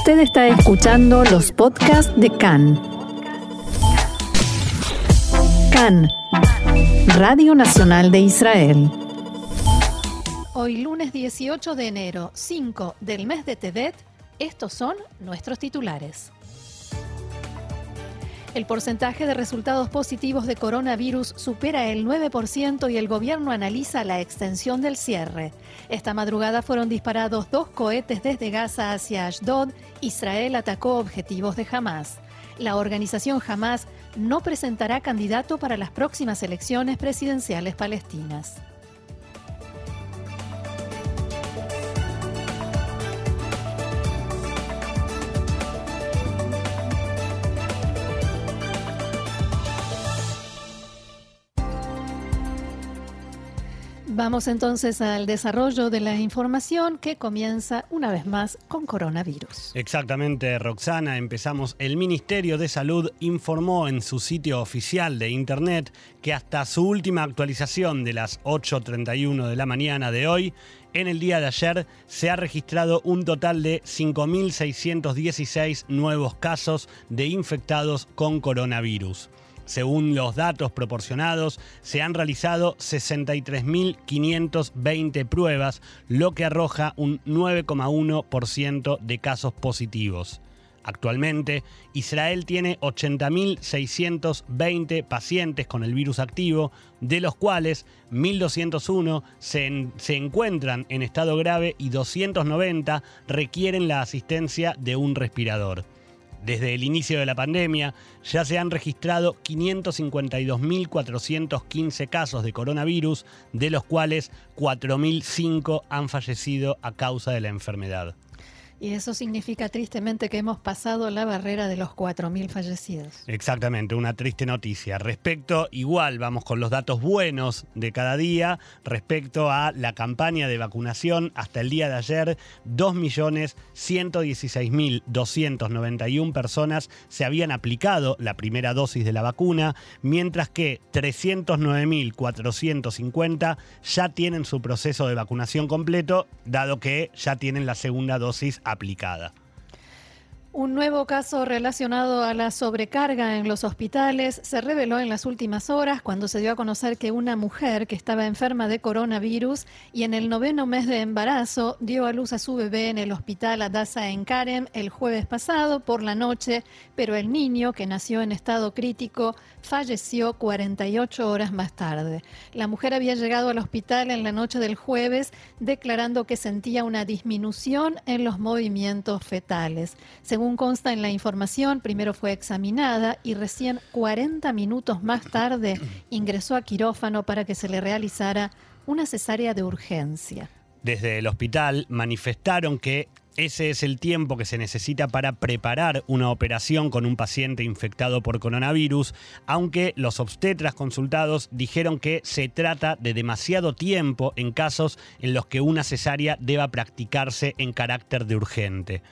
Usted está escuchando los podcasts de CAN. CAN, Radio Nacional de Israel. Hoy lunes 18 de enero, 5 del mes de Tebet, estos son nuestros titulares. El porcentaje de resultados positivos de coronavirus supera el 9% y el gobierno analiza la extensión del cierre. Esta madrugada fueron disparados dos cohetes desde Gaza hacia Ashdod. Israel atacó objetivos de Hamas. La organización Hamas no presentará candidato para las próximas elecciones presidenciales palestinas. Vamos entonces al desarrollo de la información que comienza una vez más con coronavirus. Exactamente, Roxana. Empezamos. El Ministerio de Salud informó en su sitio oficial de Internet que hasta su última actualización de las 8.31 de la mañana de hoy, en el día de ayer se ha registrado un total de 5.616 nuevos casos de infectados con coronavirus. Según los datos proporcionados, se han realizado 63.520 pruebas, lo que arroja un 9,1% de casos positivos. Actualmente, Israel tiene 80.620 pacientes con el virus activo, de los cuales 1.201 se, encuentran en estado grave y 290 requieren la asistencia de un respirador. Desde el inicio de la pandemia ya se han registrado 552.415 casos de coronavirus, de los cuales 4.005 han fallecido a causa de la enfermedad. Y eso significa tristemente que hemos pasado la barrera de los 4.000 fallecidos. Exactamente, una triste noticia. Respecto, igual vamos con los datos buenos de cada día, respecto a la campaña de vacunación, hasta el día de ayer, 2.116.291 personas se habían aplicado la primera dosis de la vacuna, mientras que 309.450 ya tienen su proceso de vacunación completo, dado que ya tienen la segunda dosis aplicada. Un nuevo caso relacionado a la sobrecarga en los hospitales se reveló en las últimas horas cuando se dio a conocer que una mujer que estaba enferma de coronavirus y en el noveno mes de embarazo dio a luz a su bebé en el hospital Adasa en Karem el jueves pasado por la noche, pero el niño, que nació en estado crítico, falleció 48 horas más tarde. La mujer había llegado al hospital en la noche del jueves declarando que sentía una disminución en los movimientos fetales. Según consta en la información, primero fue examinada y recién 40 minutos más tarde ingresó a quirófano para que se le realizara una cesárea de urgencia. Desde el hospital manifestaron que ese es el tiempo que se necesita para preparar una operación con un paciente infectado por coronavirus, aunque los obstetras consultados dijeron que se trata de demasiado tiempo en casos en los que una cesárea deba practicarse en carácter de urgente.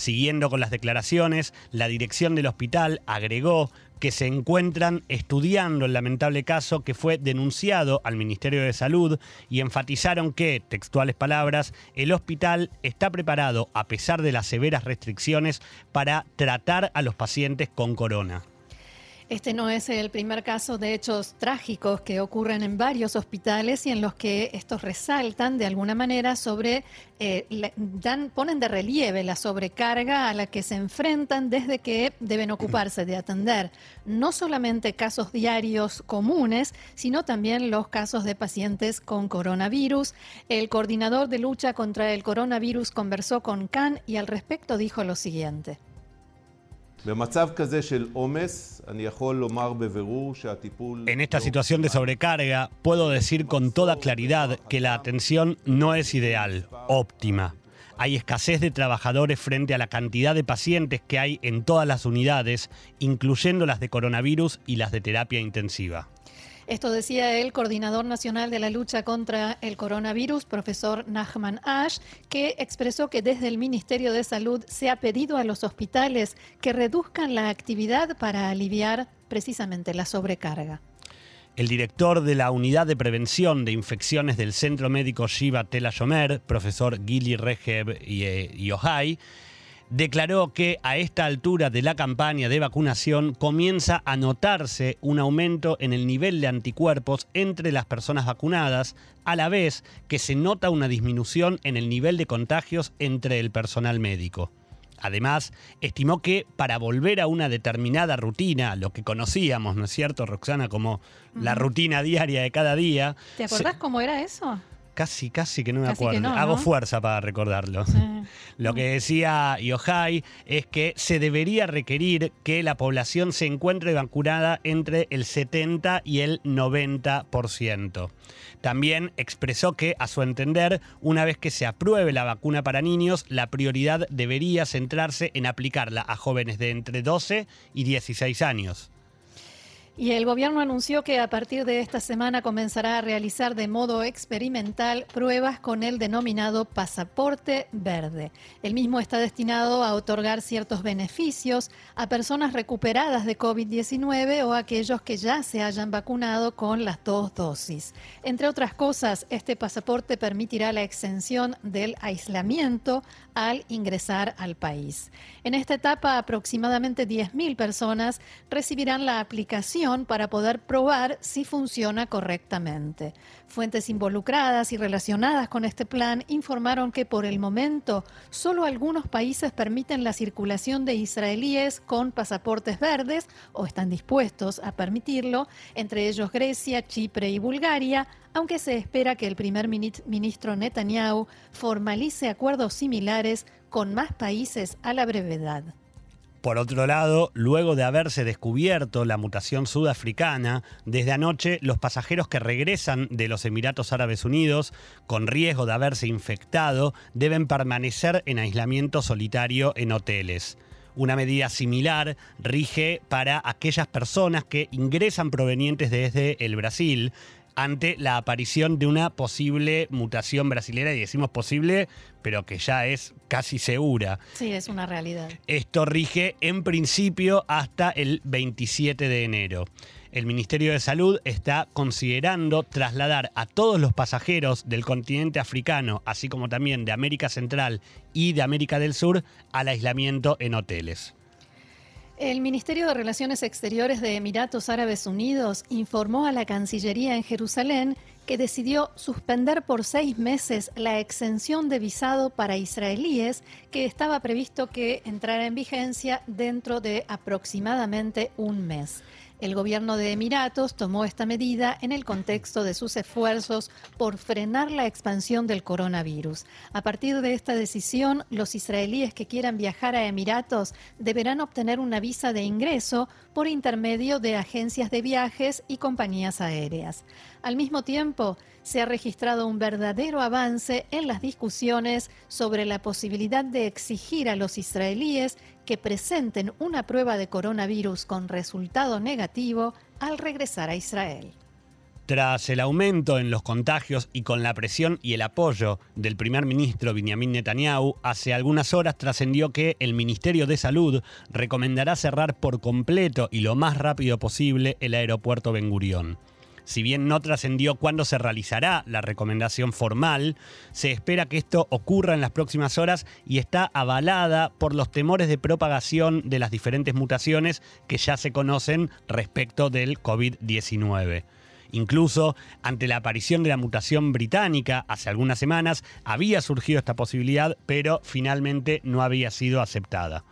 Siguiendo con las declaraciones, la dirección del hospital agregó que se encuentran estudiando el lamentable caso que fue denunciado al Ministerio de Salud y enfatizaron que, textuales palabras, el hospital está preparado, a pesar de las severas restricciones, para tratar a los pacientes con corona. Este no es el primer caso de hechos trágicos que ocurren en varios hospitales y en los que estos resaltan de alguna manera sobre, eh, ponen de relieve la sobrecarga a la que se enfrentan desde que deben ocuparse de atender no solamente casos diarios comunes, sino también los casos de pacientes con coronavirus. El coordinador de lucha contra el coronavirus conversó con Khan y al respecto dijo lo siguiente. En esta situación de sobrecarga, puedo decir con toda claridad que la atención no es ideal, óptima. Hay escasez de trabajadores frente a la cantidad de pacientes que hay en todas las unidades, incluyendo las de coronavirus y las de terapia intensiva. Esto decía el coordinador nacional de la lucha contra el coronavirus, profesor Nachman Ash, que expresó que desde el Ministerio de Salud se ha pedido a los hospitales que reduzcan la actividad para aliviar precisamente la sobrecarga. El director de la Unidad de Prevención de Infecciones del Centro Médico Shiva Tel Shomer, profesor Gili Regev y, eh, declaró que a esta altura de la campaña de vacunación comienza a notarse un aumento en el nivel de anticuerpos entre las personas vacunadas, a la vez que se nota una disminución en el nivel de contagios entre el personal médico. Además, estimó que para volver a una determinada rutina, lo que conocíamos, ¿no es cierto, Roxana, como la rutina diaria de cada día. ¿Te acordás cómo era eso? Casi, casi que no me acuerdo. Hago fuerza para recordarlo. Lo que decía Yohai es que se debería requerir que la población se encuentre vacunada entre el 70 y el 90%. También expresó que, a su entender, una vez que se apruebe la vacuna para niños, la prioridad debería centrarse en aplicarla a jóvenes de entre 12 y 16 años. Y el gobierno anunció que a partir de esta semana comenzará a realizar de modo experimental pruebas con el denominado pasaporte verde. El mismo está destinado a otorgar ciertos beneficios a personas recuperadas de COVID-19 o a aquellos que ya se hayan vacunado con las dos dosis. Entre otras cosas, este pasaporte permitirá la exención del aislamiento al ingresar al país. En esta etapa, aproximadamente 10.000 personas recibirán la aplicación para poder probar si funciona correctamente. Fuentes involucradas y relacionadas con este plan informaron que por el momento solo algunos países permiten la circulación de israelíes con pasaportes verdes o están dispuestos a permitirlo, entre ellos Grecia, Chipre y Bulgaria, aunque se espera que el primer ministro Netanyahu formalice acuerdos similares con más países a la brevedad. Por otro lado, luego de haberse descubierto la mutación sudafricana, desde anoche los pasajeros que regresan de los Emiratos Árabes Unidos con riesgo de haberse infectado deben permanecer en aislamiento solitario en hoteles. Una medida similar rige para aquellas personas que ingresan provenientes desde el Brasil, ante la aparición de una posible mutación brasilera, y decimos posible, pero que ya es casi segura. Sí, es una realidad. Esto rige en principio hasta el 27 de enero. El Ministerio de Salud está considerando trasladar a todos los pasajeros del continente africano, así como también de América Central y de América del Sur, al aislamiento en hoteles. El Ministerio de Relaciones Exteriores de Emiratos Árabes Unidos informó a la Cancillería en Jerusalén que decidió suspender por seis meses la exención de visado para israelíes que estaba previsto que entrara en vigencia dentro de aproximadamente un mes. El gobierno de Emiratos tomó esta medida en el contexto de sus esfuerzos por frenar la expansión del coronavirus. A partir de esta decisión, los israelíes que quieran viajar a Emiratos deberán obtener una visa de ingreso por intermedio de agencias de viajes y compañías aéreas. Al mismo tiempo, se ha registrado un verdadero avance en las discusiones sobre la posibilidad de exigir a los israelíes que presenten una prueba de coronavirus con resultado negativo al regresar a Israel. Tras el aumento en los contagios y con la presión y el apoyo del primer ministro Benjamin Netanyahu, hace algunas horas trascendió que el Ministerio de Salud recomendará cerrar por completo y lo más rápido posible el aeropuerto Ben Gurión. Si bien no trascendió cuándo se realizará la recomendación formal, se espera que esto ocurra en las próximas horas y está avalada por los temores de propagación de las diferentes mutaciones que ya se conocen respecto del COVID-19. Incluso ante la aparición de la mutación británica hace algunas semanas, había surgido esta posibilidad, pero finalmente no había sido aceptada.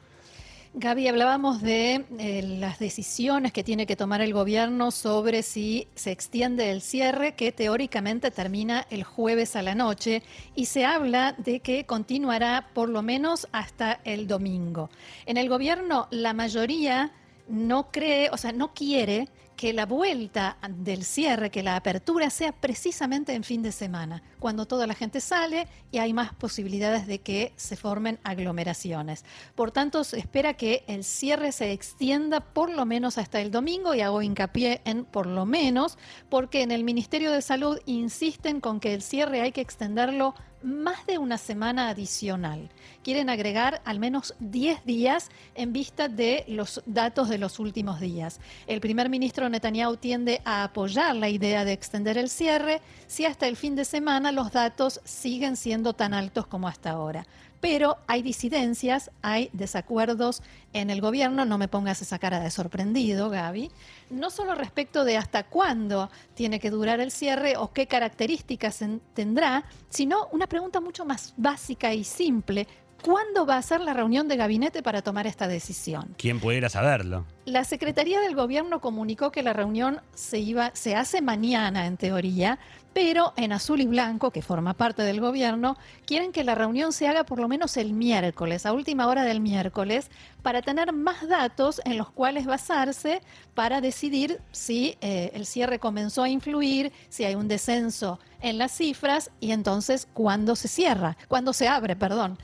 Gaby, hablábamos de eh, las decisiones que tiene que tomar el gobierno sobre si se extiende el cierre, que teóricamente termina el jueves a la noche, y se habla de que continuará por lo menos hasta el domingo. En el gobierno, la mayoría no cree, o sea, no quiere que la vuelta del cierre, que la apertura sea precisamente en fin de semana, cuando toda la gente sale y hay más posibilidades de que se formen aglomeraciones. Por tanto, se espera que el cierre se extienda por lo menos hasta el domingo y hago hincapié en por lo menos, porque en el Ministerio de Salud insisten con que el cierre hay que extenderlo más de una semana adicional. Quieren agregar al menos 10 días en vista de los datos de los últimos días. El primer ministro Netanyahu tiende a apoyar la idea de extender el cierre si hasta el fin de semana los datos siguen siendo tan altos como hasta ahora. Pero hay disidencias, hay desacuerdos en el gobierno, no me pongas esa cara de sorprendido, Gaby, no solo respecto de hasta cuándo tiene que durar el cierre o qué características tendrá, sino una pregunta mucho más básica y simple. ¿Cuándo va a ser la reunión de gabinete para tomar esta decisión? ¿Quién pudiera saberlo? La Secretaría del Gobierno comunicó que la reunión se, iba, se hace mañana, en teoría, pero en azul y blanco, que forma parte del gobierno, quieren que la reunión se haga por lo menos el miércoles, a última hora del miércoles, para tener más datos en los cuales basarse para decidir si eh, el cierre comenzó a influir, si hay un descenso en las cifras y entonces cuándo se cierra, cuándo se abre, perdón.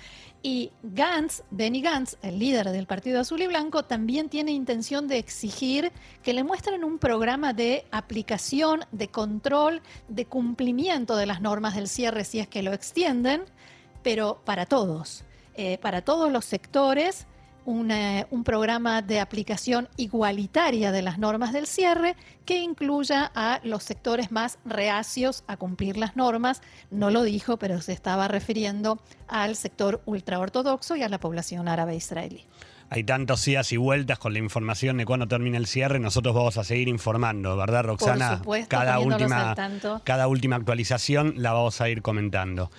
Y Gantz, Benny Gantz, el líder del Partido Azul y Blanco, también tiene intención de exigir que le muestren un programa de aplicación, de control, de cumplimiento de las normas del cierre si es que lo extienden, pero para todos, eh, para todos los sectores un programa de aplicación igualitaria de las normas del cierre que incluya a los sectores más reacios a cumplir las normas. No lo dijo, pero se estaba refiriendo al sector ultraortodoxo y a la población árabe israelí. Hay tantos días y vueltas con la información de cuándo termina el cierre. Nosotros vamos a seguir informando, ¿verdad, Roxana? Por supuesto, cada última, cada última actualización la vamos a ir comentando.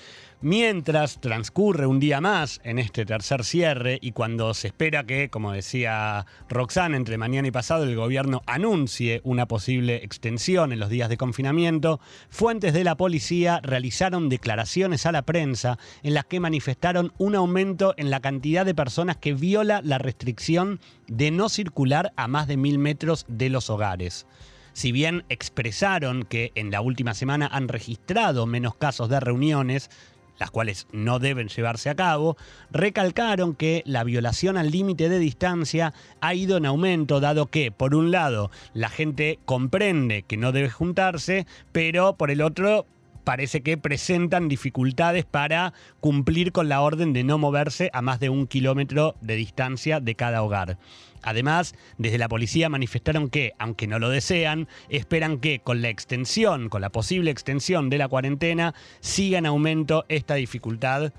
Mientras transcurre un día más en este tercer cierre y cuando se espera que, como decía Roxana, entre mañana y pasado el gobierno anuncie una posible extensión en los días de confinamiento, fuentes de la policía realizaron declaraciones a la prensa en las que manifestaron un aumento en la cantidad de personas que viola la restricción de no circular a más de mil metros de los hogares. Si bien expresaron que en la última semana han registrado menos casos de reuniones, las cuales no deben llevarse a cabo, recalcaron que la violación al límite de distancia ha ido en aumento, dado que, por un lado, la gente comprende que no debe juntarse, pero por el otro, parece que presentan dificultades para cumplir con la orden de no moverse a más de un kilómetro de distancia de cada hogar. Además, desde la policía manifestaron que, aunque no lo desean, esperan que con la extensión, con la posible extensión de la cuarentena, siga en aumento esta dificultad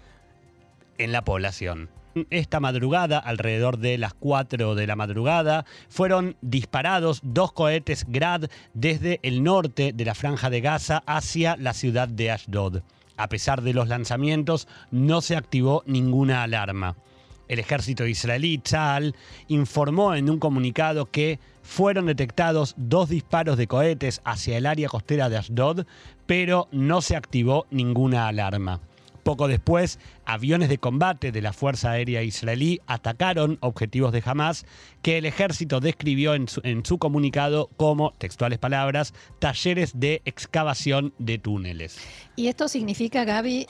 en la población esta madrugada, alrededor de las 4 de la madrugada, fueron disparados dos cohetes Grad desde el norte de la franja de Gaza hacia la ciudad de Ashdod. A pesar de los lanzamientos, no se activó ninguna alarma. El ejército israelí, Tzal, informó en un comunicado que fueron detectados dos disparos de cohetes hacia el área costera de Ashdod, pero no se activó ninguna alarma. Poco después, aviones de combate de la Fuerza Aérea Israelí atacaron objetivos de Hamas que el ejército describió en su, comunicado como, textuales palabras, talleres de excavación de túneles. Y esto significa, Gaby,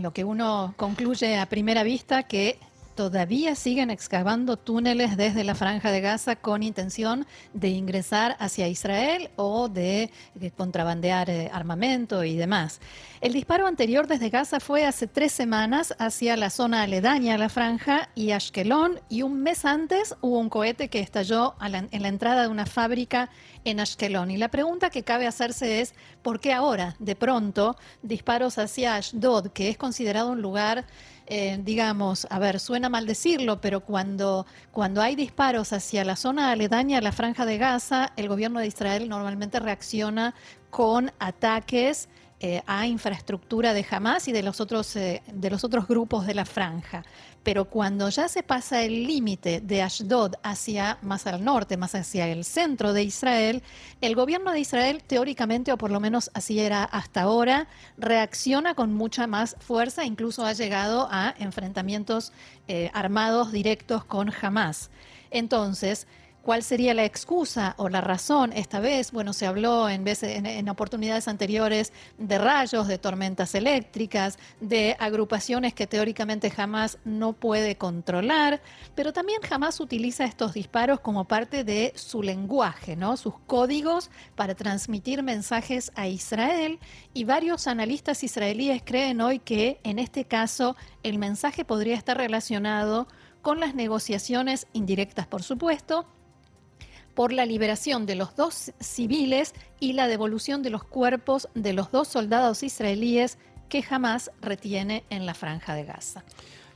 lo que uno concluye a primera vista, que todavía siguen excavando túneles desde la franja de Gaza con intención de ingresar hacia Israel o de, contrabandear eh, armamento y demás. El disparo anterior desde Gaza fue hace tres semanas hacia la zona aledaña a la franja y Ashkelon y un mes antes hubo un cohete que estalló en la entrada de una fábrica en Ashkelon. Y la pregunta que cabe hacerse es, ¿por qué ahora, de pronto, disparos hacia Ashdod, que es considerado un lugar eh, digamos, a ver, suena mal decirlo, pero cuando, cuando hay disparos hacia la zona aledaña la franja de Gaza, el gobierno de Israel normalmente reacciona con ataques eh, a infraestructura de Hamas y de los otros eh, de los otros grupos de la franja. Pero cuando ya se pasa el límite de Ashdod hacia más al norte, más hacia el centro de Israel, el gobierno de Israel teóricamente, o por lo menos así era hasta ahora, reacciona con mucha más fuerza, incluso ha llegado a enfrentamientos eh, armados directos con Hamas. Entonces, ¿Cuál sería la excusa o la razón esta vez? Bueno, se habló en, en, oportunidades anteriores de rayos, de tormentas eléctricas, de agrupaciones que teóricamente jamás no puede controlar, pero también jamás utiliza estos disparos como parte de su lenguaje, ¿no? sus códigos para transmitir mensajes a Israel y varios analistas israelíes creen hoy que en este caso el mensaje podría estar relacionado con las negociaciones indirectas, por supuesto, por la liberación de los dos civiles y la devolución de los cuerpos de los dos soldados israelíes que jamás retiene en la franja de Gaza.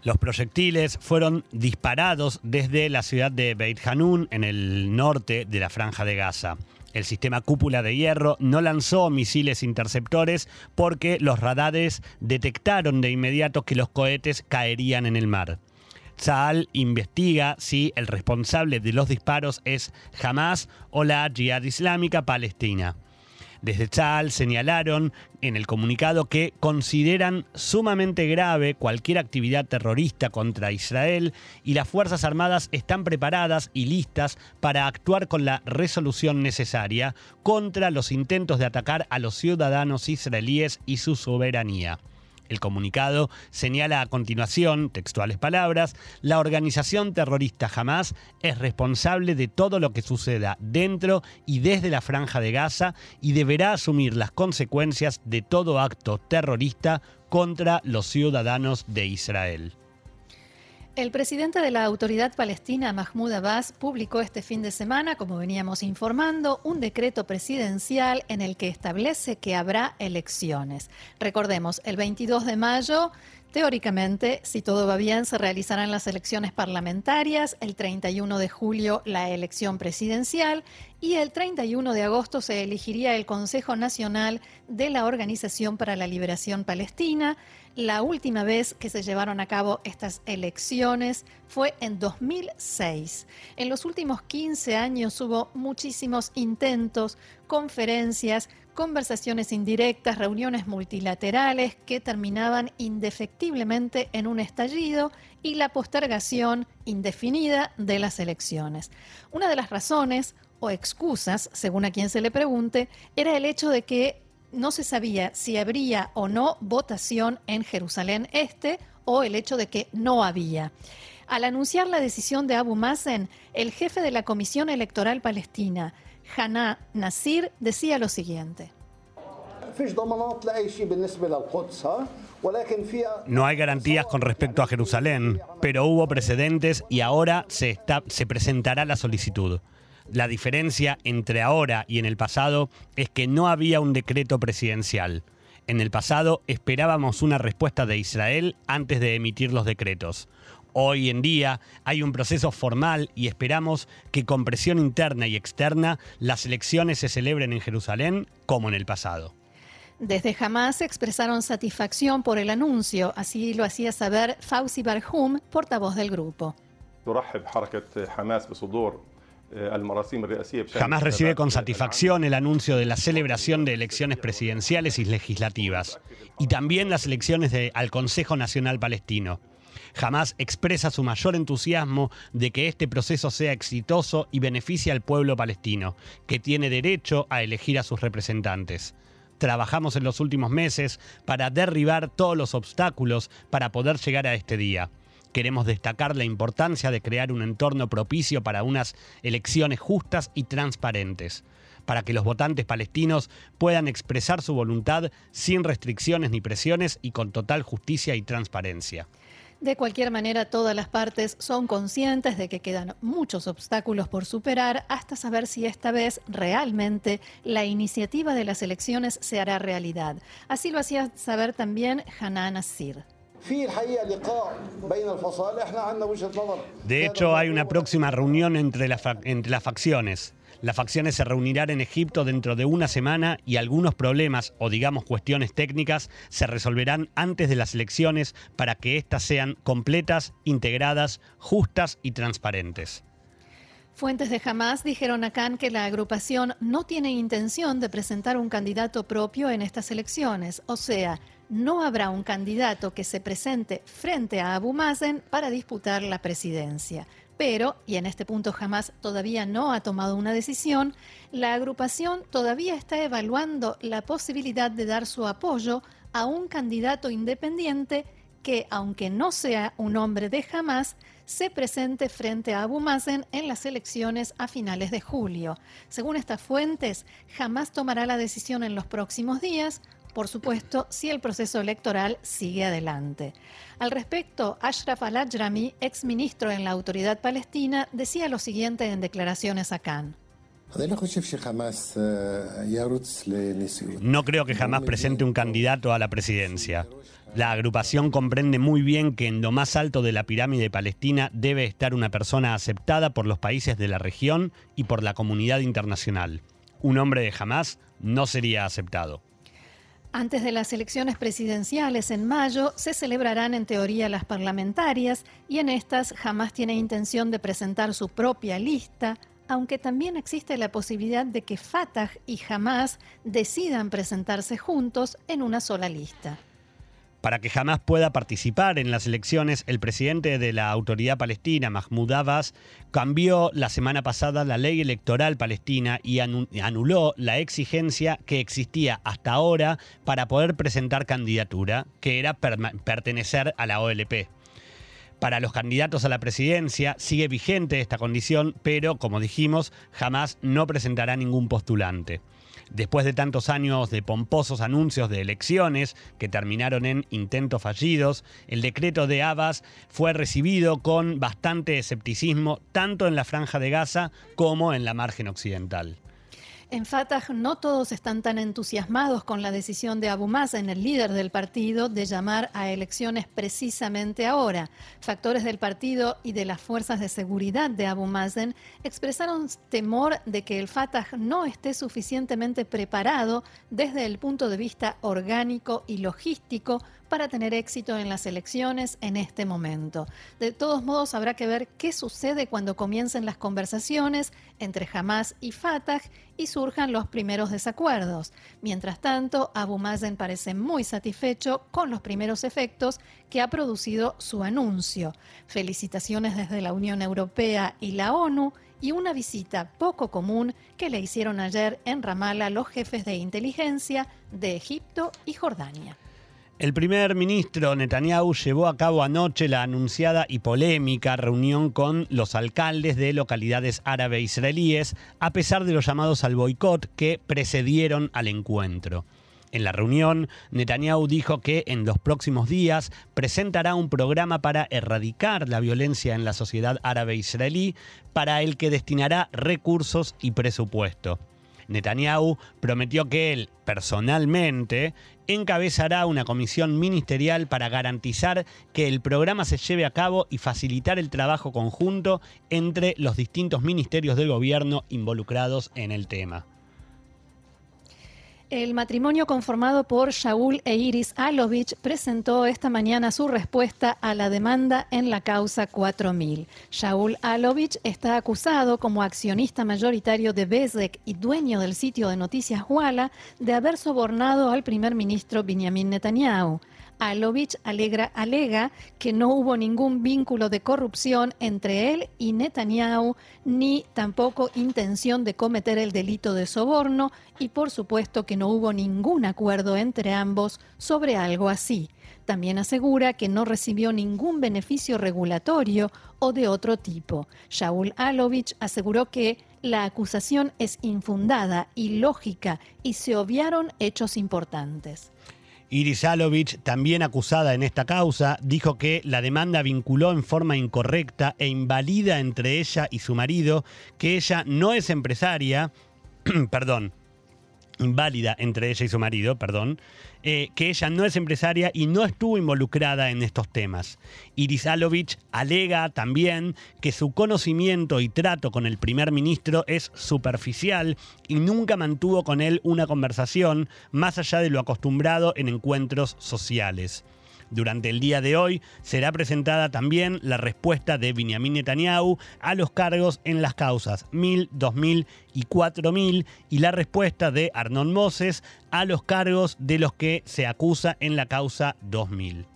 Los proyectiles fueron disparados desde la ciudad de Beit Hanun, en el norte de la franja de Gaza. El sistema cúpula de hierro no lanzó misiles interceptores porque los radares detectaron de inmediato que los cohetes caerían en el mar. Tzal investiga si el responsable de los disparos es Hamas o la Jihad Islámica Palestina. Desde Tzal señalaron en el comunicado que consideran sumamente grave cualquier actividad terrorista contra Israel y las Fuerzas Armadas están preparadas y listas para actuar con la resolución necesaria contra los intentos de atacar a los ciudadanos israelíes y su soberanía. El comunicado señala a continuación, textuales palabras, la organización terrorista Hamas es responsable de todo lo que suceda dentro y desde la franja de Gaza y deberá asumir las consecuencias de todo acto terrorista contra los ciudadanos de Israel. El presidente de la autoridad palestina, Mahmoud Abbas, publicó este fin de semana, como veníamos informando, un decreto presidencial en el que establece que habrá elecciones. Recordemos, el 22 de mayo Teóricamente, si todo va bien, se realizarán las elecciones parlamentarias, el 31 de julio la elección presidencial y el 31 de agosto se elegiría el Consejo Nacional de la Organización para la Liberación Palestina. La última vez que se llevaron a cabo estas elecciones fue en 2006. En los últimos 15 años hubo muchísimos intentos, conferencias, conversaciones indirectas, reuniones multilaterales que terminaban indefectiblemente en un estallido y la postergación indefinida de las elecciones. Una de las razones o excusas, según a quien se le pregunte, era el hecho de que no se sabía si habría o no votación en Jerusalén Este o el hecho de que no había. Al anunciar la decisión de Abu Mazen, el jefe de la Comisión Electoral Palestina, Haná Nasir decía lo siguiente. No hay garantías con respecto a Jerusalén, pero hubo precedentes y ahora se, presentará la solicitud. La diferencia entre ahora y en el pasado es que no había un decreto presidencial. En el pasado esperábamos una respuesta de Israel antes de emitir los decretos. Hoy en día hay un proceso formal y esperamos que con presión interna y externa las elecciones se celebren en Jerusalén como en el pasado. Desde Hamas expresaron satisfacción por el anuncio, así lo hacía saber Fauzi Barhum, portavoz del grupo. Jamás recibe con satisfacción el anuncio de la celebración de elecciones presidenciales y legislativas, y también las elecciones al Consejo Nacional Palestino. Jamás expresa su mayor entusiasmo de que este proceso sea exitoso y beneficie al pueblo palestino, que tiene derecho a elegir a sus representantes. Trabajamos en los últimos meses para derribar todos los obstáculos para poder llegar a este día. Queremos destacar la importancia de crear un entorno propicio para unas elecciones justas y transparentes, para que los votantes palestinos puedan expresar su voluntad sin restricciones ni presiones y con total justicia y transparencia. De cualquier manera, todas las partes son conscientes de que quedan muchos obstáculos por superar hasta saber si esta vez realmente la iniciativa de las elecciones se hará realidad. Así lo hacía saber también Hanan Assir. De hecho, hay una próxima reunión entre, entre las facciones. Las facciones se reunirán en Egipto dentro de una semana y algunos problemas o digamos cuestiones técnicas se resolverán antes de las elecciones para que éstas sean completas, integradas, justas y transparentes. Fuentes de Hamas dijeron a Khan que la agrupación no tiene intención de presentar un candidato propio en estas elecciones, o sea, no habrá un candidato que se presente frente a Abu Mazen para disputar la presidencia. Pero, y en este punto jamás todavía no ha tomado una decisión, la agrupación todavía está evaluando la posibilidad de dar su apoyo a un candidato independiente que, aunque no sea un hombre de Hamas, se presente frente a Abu Mazen en las elecciones a finales de julio. Según estas fuentes, jamás tomará la decisión en los próximos días, por supuesto, si el proceso electoral sigue adelante. Al respecto, Ashraf al-Ajrami, ex ministro en la autoridad palestina, decía lo siguiente en declaraciones a Cannes. No creo que jamás presente un candidato a la presidencia. La agrupación comprende muy bien que en lo más alto de la pirámide palestina debe estar una persona aceptada por los países de la región y por la comunidad internacional. Un hombre de Hamas no sería aceptado. Antes de las elecciones presidenciales en mayo se celebrarán en teoría las parlamentarias y en estas Hamas tiene intención de presentar su propia lista, aunque también existe la posibilidad de que Fatah y Hamas decidan presentarse juntos en una sola lista. Para que jamás pueda participar en las elecciones, el presidente de la autoridad palestina, Mahmoud Abbas, cambió la semana pasada la ley electoral palestina y anuló la exigencia que existía hasta ahora para poder presentar candidatura, que era pertenecer a la OLP. Para los candidatos a la presidencia sigue vigente esta condición, pero como dijimos, jamás no presentará ningún postulante. Después de tantos años de pomposos anuncios de elecciones que terminaron en intentos fallidos, el decreto de Abbas fue recibido con bastante escepticismo tanto en la franja de Gaza como en la margen occidental. En Fatah no todos están tan entusiasmados con la decisión de Abu Mazen, el líder del partido, de llamar a elecciones precisamente ahora. Factores del partido y de las fuerzas de seguridad de Abu Mazen expresaron temor de que el Fatah no esté suficientemente preparado desde el punto de vista orgánico y logístico para tener éxito en las elecciones en este momento. De todos modos, habrá que ver qué sucede cuando comiencen las conversaciones entre Hamas y Fatah y surjan los primeros desacuerdos. Mientras tanto, Abu Mazen parece muy satisfecho con los primeros efectos que ha producido su anuncio. Felicitaciones desde la Unión Europea y la ONU y una visita poco común que le hicieron ayer en Ramallah los jefes de inteligencia de Egipto y Jordania. El primer ministro Netanyahu llevó a cabo anoche la anunciada y polémica reunión con los alcaldes de localidades árabe israelíes, a pesar de los llamados al boicot que precedieron al encuentro. En la reunión, Netanyahu dijo que en los próximos días presentará un programa para erradicar la violencia en la sociedad árabe israelí, para el que destinará recursos y presupuesto. Netanyahu prometió que él, personalmente, encabezará una comisión ministerial para garantizar que el programa se lleve a cabo y facilitar el trabajo conjunto entre los distintos ministerios del gobierno involucrados en el tema. El matrimonio conformado por Shaul e Iris Alovich presentó esta mañana su respuesta a la demanda en la causa 4000. Shaul Alovich está acusado como accionista mayoritario de Bezek y dueño del sitio de noticias Walla de haber sobornado al primer ministro Benjamin Netanyahu. Alovich alega que no hubo ningún vínculo de corrupción entre él y Netanyahu, ni tampoco intención de cometer el delito de soborno, y por supuesto que no hubo ningún acuerdo entre ambos sobre algo así. También asegura que no recibió ningún beneficio regulatorio o de otro tipo. Shaul Alovich aseguró que la acusación es infundada, ilógica y se obviaron hechos importantes. Iris Alovich, también acusada en esta causa, dijo que la demanda vinculó en forma incorrecta e invalida entre ella y su marido, que ella no es empresaria, perdón, inválida entre ella y su marido, perdón, eh, que ella no es empresaria y no estuvo involucrada en estos temas. Iris Alovich alega también que su conocimiento y trato con el primer ministro es superficial y nunca mantuvo con él una conversación más allá de lo acostumbrado en encuentros sociales. Durante el día de hoy será presentada también la respuesta de Benjamin Netanyahu a los cargos en las causas 1000, 2000 y 4000 y la respuesta de Arnon Moses a los cargos de los que se acusa en la causa 2000.